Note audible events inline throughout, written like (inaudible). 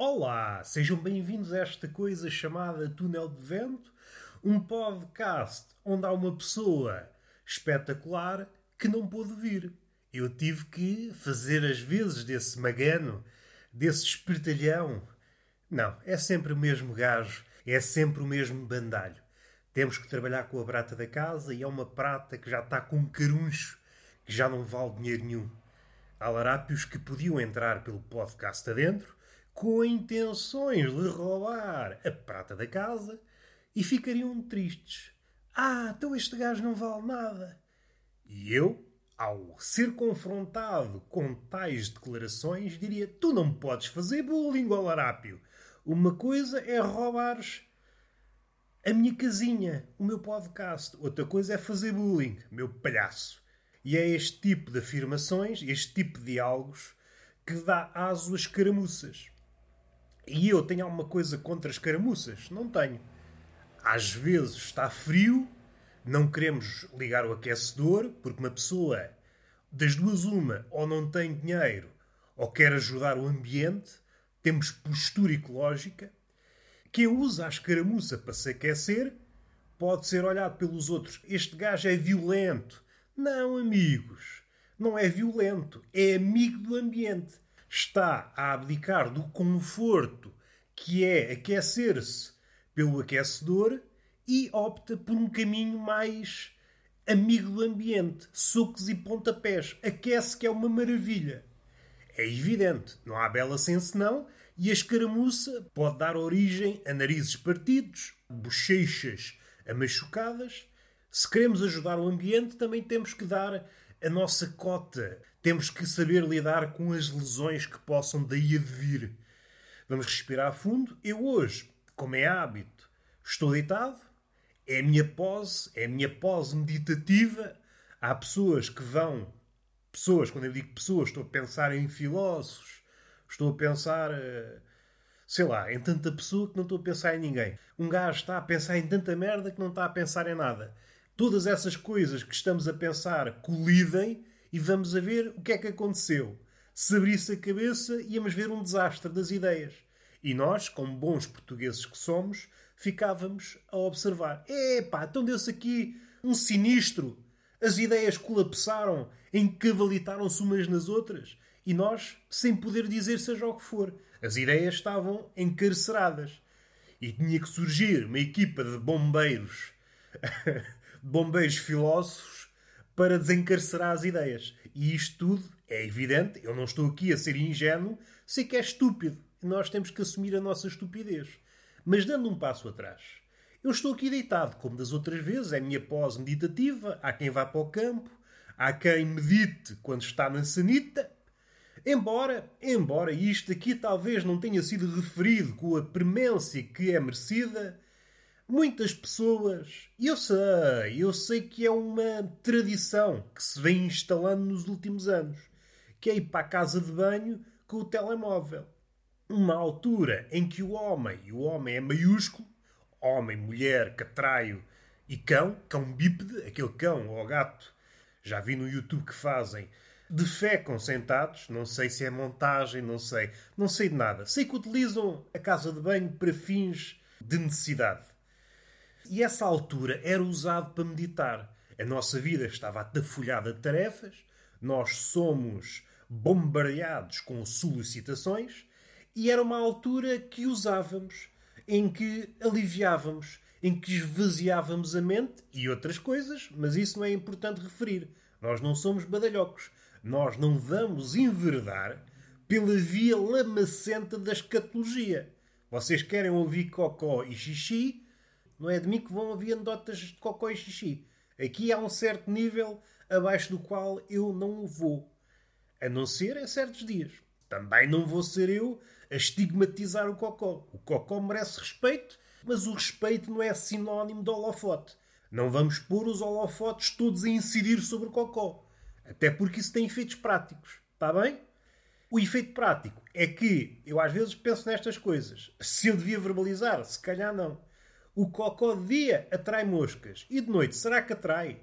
Olá, sejam bem-vindos a esta coisa chamada Túnel de Vento, um podcast onde há uma pessoa espetacular que não pôde vir. Eu tive que fazer as vezes desse magano, desse espertalhão. Não, é sempre o mesmo gajo, é sempre o mesmo bandalho. Temos que trabalhar com a prata da casa e é uma prata que já está com um caruncho, que já não vale dinheiro nenhum. Há larápios que podiam entrar pelo podcast adentro com intenções de roubar a prata da casa e ficariam tristes. Ah, então este gajo não vale nada. E eu, ao ser confrontado com tais declarações, diria: Tu não podes fazer bullying ao larápio. Uma coisa é roubares a minha casinha, o meu podcast. Outra coisa é fazer bullying, meu palhaço. E é este tipo de afirmações, este tipo de diálogos, que dá aso às caramuças. E eu tenho alguma coisa contra as caramuças? Não tenho. Às vezes está frio, não queremos ligar o aquecedor, porque uma pessoa, das duas uma, ou não tem dinheiro, ou quer ajudar o ambiente, temos postura ecológica. Quem usa a escaramuça para se aquecer pode ser olhado pelos outros. Este gajo é violento. Não, amigos. Não é violento. É amigo do ambiente. Está a abdicar do conforto que é aquecer-se pelo aquecedor e opta por um caminho mais amigo do ambiente. Socos e pontapés. Aquece que é uma maravilha. É evidente, não há bela senso não, e a escaramuça pode dar origem a narizes partidos, bochechas amachucadas. Se queremos ajudar o ambiente, também temos que dar a nossa cota. Temos que saber lidar com as lesões que possam daí advir. Vamos respirar fundo. Eu hoje, como é hábito, estou deitado. É a minha pose, é a minha pose meditativa. Há pessoas que vão pessoas, quando eu digo pessoas, estou a pensar em filósofos, estou a pensar, eh, sei lá, em tanta pessoa que não estou a pensar em ninguém. Um gajo está a pensar em tanta merda que não está a pensar em nada. Todas essas coisas que estamos a pensar colidem e vamos a ver o que é que aconteceu. Se abrisse a cabeça, íamos ver um desastre das ideias. E nós, como bons portugueses que somos, ficávamos a observar. Epá, então deu-se aqui um sinistro. As ideias colapsaram, encavalitaram-se umas nas outras. E nós, sem poder dizer seja o que for, as ideias estavam encarceradas. E tinha que surgir uma equipa de bombeiros, (laughs) bombeiros filósofos, para desencarcerar as ideias. E isto tudo é evidente, eu não estou aqui a ser ingênuo, sei que é estúpido. Nós temos que assumir a nossa estupidez. Mas dando um passo atrás, eu estou aqui deitado, como das outras vezes, é a minha pós meditativa, há quem vá para o campo, há quem medite quando está na sanita. Embora, embora isto aqui talvez não tenha sido referido com a premência que é merecida, muitas pessoas, eu sei, eu sei que é uma tradição que se vem instalando nos últimos anos, que é ir para a casa de banho com o telemóvel. Uma altura em que o homem, e o homem é maiúsculo, homem, mulher, catraio e cão, cão bípede, aquele cão ou gato, já vi no YouTube que fazem, defecam sentados, não sei se é montagem, não sei, não sei de nada. Sei que utilizam a casa de banho para fins de necessidade. E essa altura era usado para meditar. A nossa vida estava atafolhada de tarefas, nós somos bombardeados com solicitações e era uma altura que usávamos em que aliviávamos, em que esvaziávamos a mente e outras coisas, mas isso não é importante referir. Nós não somos badalhocos. Nós não vamos enverdar pela via lamacenta da escatologia. Vocês querem ouvir cocó e xixi, não é de mim que vão ouvir anedotas de cocó e xixi. Aqui há um certo nível abaixo do qual eu não vou. A não ser em certos dias. Também não vou ser eu a estigmatizar o cocó. O cocó merece respeito, mas o respeito não é sinónimo de holofote. Não vamos pôr os holofotes todos a incidir sobre o cocó. Até porque isso tem efeitos práticos. Está bem? O efeito prático é que eu às vezes penso nestas coisas. Se eu devia verbalizar, se calhar não. O cocó de dia atrai moscas. E de noite, será que atrai?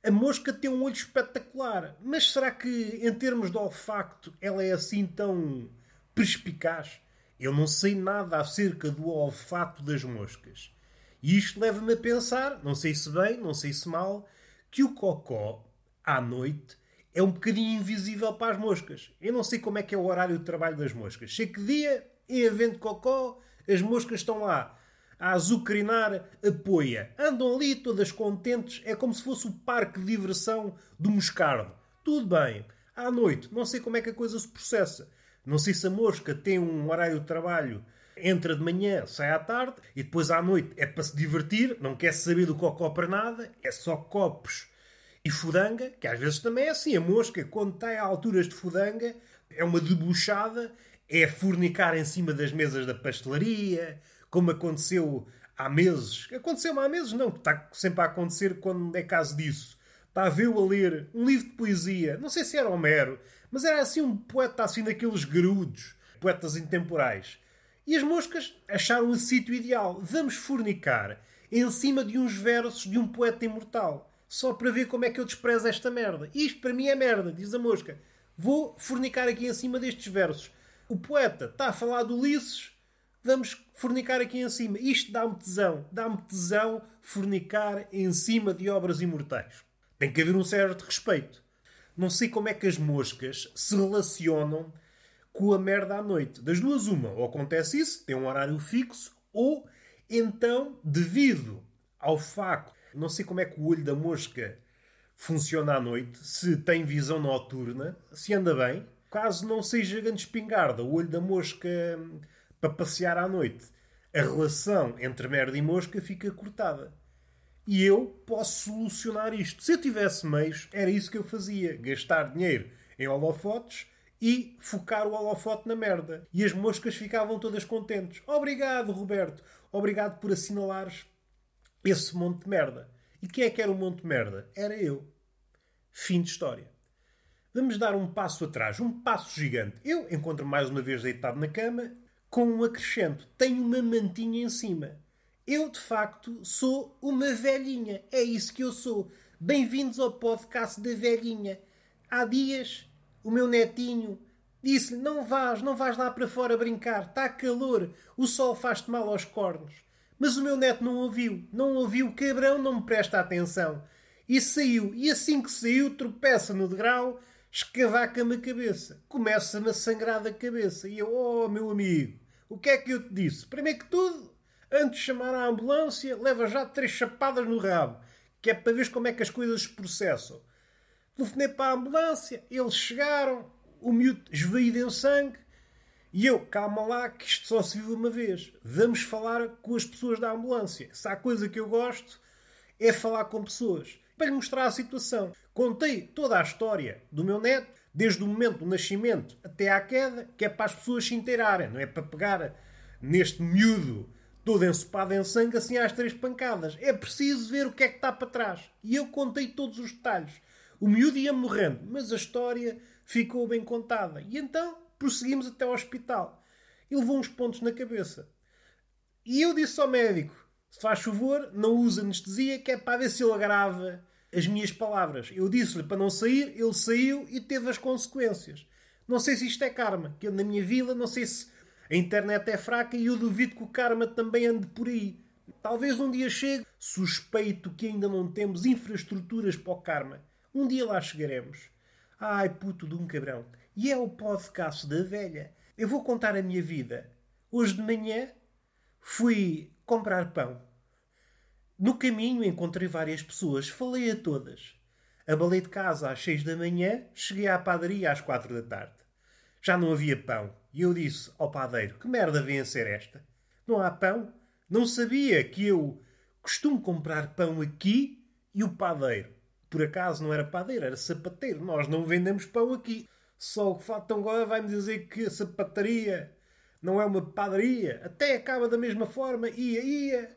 A mosca tem um olho espetacular. Mas será que, em termos de olfacto, ela é assim tão perspicaz. Eu não sei nada acerca do olfato das moscas. E isto leva-me a pensar, não sei se bem, não sei se mal, que o cocó, à noite, é um bocadinho invisível para as moscas. Eu não sei como é que é o horário de trabalho das moscas. Sei que dia, em evento cocó, as moscas estão lá a azucrinar a poia. Andam ali todas contentes, é como se fosse o parque de diversão do Moscardo. Tudo bem. À noite, não sei como é que a coisa se processa. Não sei se a mosca tem um horário de trabalho entra de manhã, sai à tarde e depois à noite é para se divertir, não quer saber do cocó para nada, é só copos e fudanga, que às vezes também é assim. A mosca, quando está a alturas de fudanga, é uma debuchada, é fornicar em cima das mesas da pastelaria, como aconteceu há meses. Aconteceu há meses, não, está sempre a acontecer quando é caso disso. A vê-lo a ler um livro de poesia, não sei se era Homero, mas era assim um poeta assim daqueles garudos, poetas intemporais. E as moscas acharam o sítio ideal. Vamos fornicar em cima de uns versos de um poeta imortal. Só para ver como é que eu desprezo esta merda. Isto para mim é merda, diz a mosca. Vou fornicar aqui em cima destes versos. O poeta está a falar do Ulisses. Vamos fornicar aqui em cima. Isto dá-me tesão. Dá-me tesão fornicar em cima de obras imortais. Tem que haver um certo respeito. Não sei como é que as moscas se relacionam com a merda à noite. Das duas, uma. Ou acontece isso, tem um horário fixo, ou então, devido ao facto, não sei como é que o olho da mosca funciona à noite, se tem visão noturna, se anda bem, caso não seja grande espingarda, o olho da mosca para passear à noite, a relação entre merda e mosca fica cortada. E eu posso solucionar isto. Se eu tivesse meios, era isso que eu fazia: gastar dinheiro em holofotes e focar o holofote na merda. E as moscas ficavam todas contentes. Obrigado, Roberto. Obrigado por assinalares esse monte de merda. E quem é que era o monte de merda? Era eu. Fim de história. Vamos dar um passo atrás, um passo gigante. Eu encontro mais uma vez deitado na cama com um acrescento. Tenho uma mantinha em cima. Eu, de facto, sou uma velhinha. É isso que eu sou. Bem-vindos ao podcast da velhinha. Há dias o meu netinho disse-lhe: Não vás, não vás lá para fora brincar, está calor, o sol faz-te mal aos cornos. Mas o meu neto não ouviu, não ouviu, cabrão não me presta atenção. E saiu, e assim que saiu, tropeça no degrau, escavaca-me a cabeça. Começa-me a sangrar da cabeça. E eu, oh meu amigo, o que é que eu te disse? Primeiro que tudo, antes de chamar a ambulância, leva já três chapadas no rabo, que é para ver como é que as coisas se processam. Telefonei para a ambulância, eles chegaram, o miúdo esvaído em sangue, e eu, calma lá, que isto só se vive uma vez. Vamos falar com as pessoas da ambulância. Se há coisa que eu gosto, é falar com pessoas. Para lhe mostrar a situação. Contei toda a história do meu neto, desde o momento do nascimento até à queda, que é para as pessoas se inteirarem. Não é para pegar neste miúdo todo ensopado em sangue assim às três pancadas. É preciso ver o que é que está para trás. E eu contei todos os detalhes. O miúdo ia morrendo, mas a história ficou bem contada. E então prosseguimos até ao hospital. Ele levou uns pontos na cabeça. E eu disse ao médico: se faz favor, não use anestesia, que é para ver se ele agrava as minhas palavras. Eu disse-lhe para não sair, ele saiu e teve as consequências. Não sei se isto é karma, que na minha vida, não sei se a internet é fraca e eu duvido que o karma também ande por aí. Talvez um dia chegue. Suspeito que ainda não temos infraestruturas para o karma. Um dia lá chegaremos. Ai, puto de um cabrão. E é o podcast da velha. Eu vou contar a minha vida. Hoje de manhã fui comprar pão. No caminho encontrei várias pessoas, falei a todas. Abalei de casa às seis da manhã, cheguei à padaria às quatro da tarde. Já não havia pão. E eu disse ao padeiro: Que merda vem a ser esta? Não há pão? Não sabia que eu costumo comprar pão aqui e o padeiro por acaso não era padeiro, era sapateiro. Nós não vendemos pão aqui. Só o que falta agora vai-me dizer que a sapataria não é uma padaria. Até acaba da mesma forma. Ia, ia.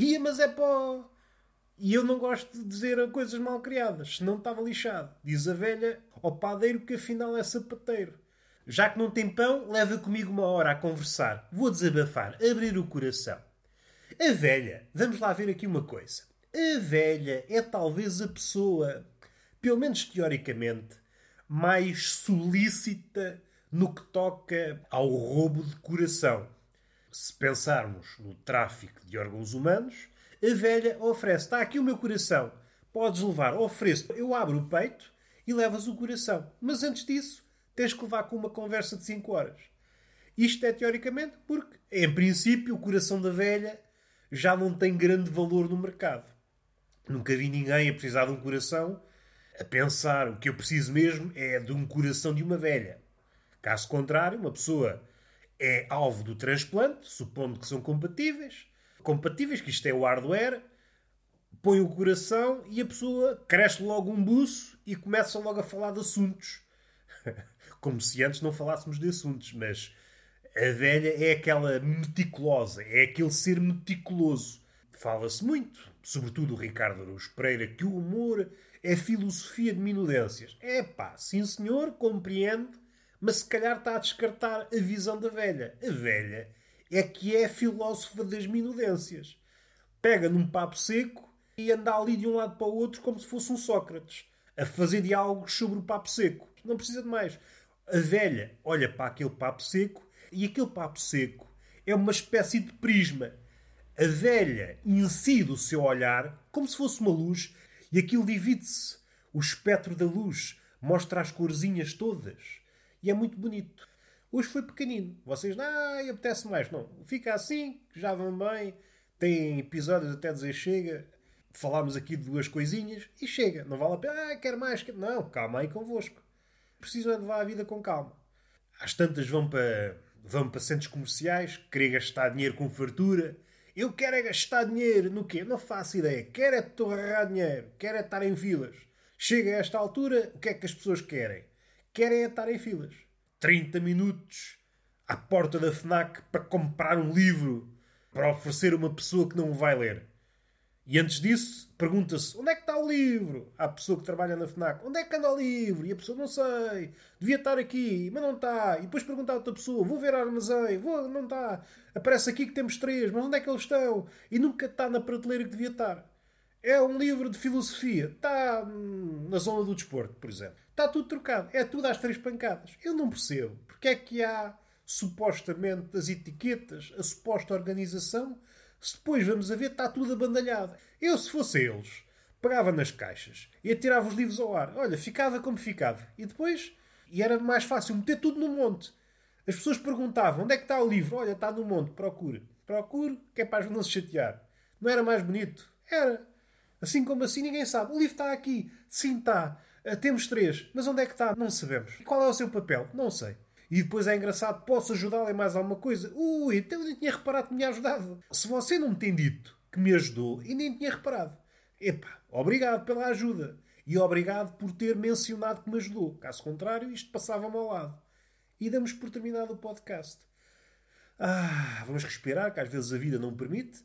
Ia, mas é pó. E eu não gosto de dizer coisas mal criadas, senão estava lixado. Diz a velha ao padeiro que afinal é sapateiro. Já que não tem pão, leva comigo uma hora a conversar. Vou desabafar, abrir o coração. A velha, vamos lá ver aqui uma coisa. A velha é talvez a pessoa, pelo menos teoricamente, mais solícita no que toca ao roubo de coração. Se pensarmos no tráfico de órgãos humanos, a velha oferece: está aqui o meu coração, podes levar, ofereço. Eu abro o peito e levas o coração. Mas antes disso, tens que levar com uma conversa de 5 horas. Isto é teoricamente porque, em princípio, o coração da velha já não tem grande valor no mercado. Nunca vi ninguém a precisar de um coração a pensar o que eu preciso mesmo é de um coração de uma velha. Caso contrário, uma pessoa é alvo do transplante, supondo que são compatíveis. Compatíveis, que isto é o hardware, põe o coração e a pessoa cresce logo um buço e começa logo a falar de assuntos. (laughs) Como se antes não falássemos de assuntos, mas a velha é aquela meticulosa, é aquele ser meticuloso. Fala-se muito, sobretudo o Ricardo Araújo Pereira, que o humor é filosofia de minudências. É pá, sim senhor, compreende, mas se calhar está a descartar a visão da velha. A velha é que é filósofa das minudências. Pega num papo seco e anda ali de um lado para o outro como se fosse um Sócrates, a fazer diálogos sobre o papo seco. Não precisa de mais. A velha olha para aquele papo seco e aquele papo seco é uma espécie de prisma. A velha incide o seu olhar como se fosse uma luz e aquilo divide-se. O espectro da luz mostra as corzinhas todas. E é muito bonito. Hoje foi pequenino. Vocês, ah, apetece mais. Não, fica assim, já vão bem. Tem episódios até dizer chega. Falámos aqui de duas coisinhas e chega. Não vale a pena, ah, quero mais. Não, calma aí convosco. Precisam levar a vida com calma. Às tantas vão para, vão para centros comerciais, querer gastar dinheiro com fartura eu quero é gastar dinheiro no quê? Não faço ideia. Quero é torrar dinheiro. Quero é estar em filas. Chega a esta altura, o que é que as pessoas querem? Querem estar em filas. 30 minutos à porta da FNAC para comprar um livro para oferecer a uma pessoa que não vai ler. E antes disso, pergunta-se onde é que está o livro? À pessoa que trabalha na FNAC, onde é que anda o livro? E a pessoa, não sei, devia estar aqui, mas não está. E depois pergunta a outra pessoa, vou ver a armazém, vou, não está. Aparece aqui que temos três, mas onde é que eles estão? E nunca está na prateleira que devia estar. É um livro de filosofia, está hum, na zona do desporto, por exemplo. Está tudo trocado, é tudo às três pancadas. Eu não percebo porque é que há supostamente as etiquetas, a suposta organização se depois vamos a ver, está tudo abandalhado. Eu, se fosse eles, pegava nas caixas e atirava os livros ao ar. Olha, ficava como ficava. E depois, e era mais fácil meter tudo no monte. As pessoas perguntavam, onde é que está o livro? Olha, está no monte, procure. Procure, que é para não se chatear. Não era mais bonito? Era. Assim como assim, ninguém sabe. O livro está aqui. Sim, está. Uh, temos três. Mas onde é que está? Não sabemos. E qual é o seu papel? Não sei. E depois é engraçado, posso ajudá-lo em mais alguma coisa? Ui, então eu nem tinha reparado que me tinha ajudado. Se você não me tem dito que me ajudou, e nem tinha reparado. Epá, obrigado pela ajuda. E obrigado por ter mencionado que me ajudou. Caso contrário, isto passava-me ao lado. E damos por terminado o podcast. Ah, vamos respirar, que às vezes a vida não permite.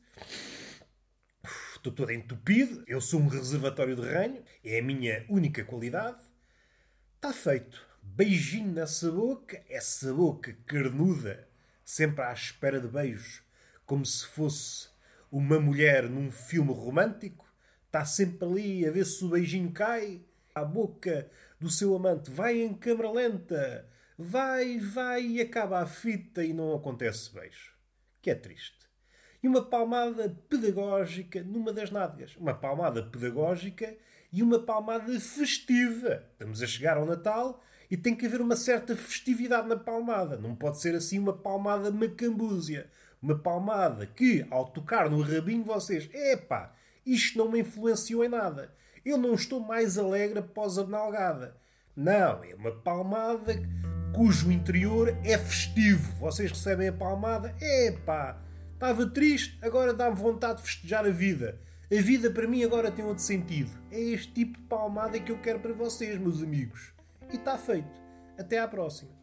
Estou todo entupido. Eu sou um reservatório de ranho. É a minha única qualidade. Está feito beijinho nessa boca, essa boca carnuda, sempre à espera de beijos, como se fosse uma mulher num filme romântico, está sempre ali a ver se o beijinho cai. A boca do seu amante vai em câmara lenta, vai, vai e acaba a fita e não acontece beijo. Que é triste. E uma palmada pedagógica numa das nádegas. Uma palmada pedagógica e uma palmada festiva. Estamos a chegar ao Natal e tem que haver uma certa festividade na palmada. Não pode ser assim uma palmada macambúzia. Uma palmada que, ao tocar no rabinho, vocês, epá, isto não me influenciou em nada. Eu não estou mais alegre após a nalgada. Não, é uma palmada cujo interior é festivo. Vocês recebem a palmada, epá, estava triste, agora dá-me vontade de festejar a vida. A vida para mim agora tem outro sentido. É este tipo de palmada que eu quero para vocês, meus amigos. E está feito. Até à próxima.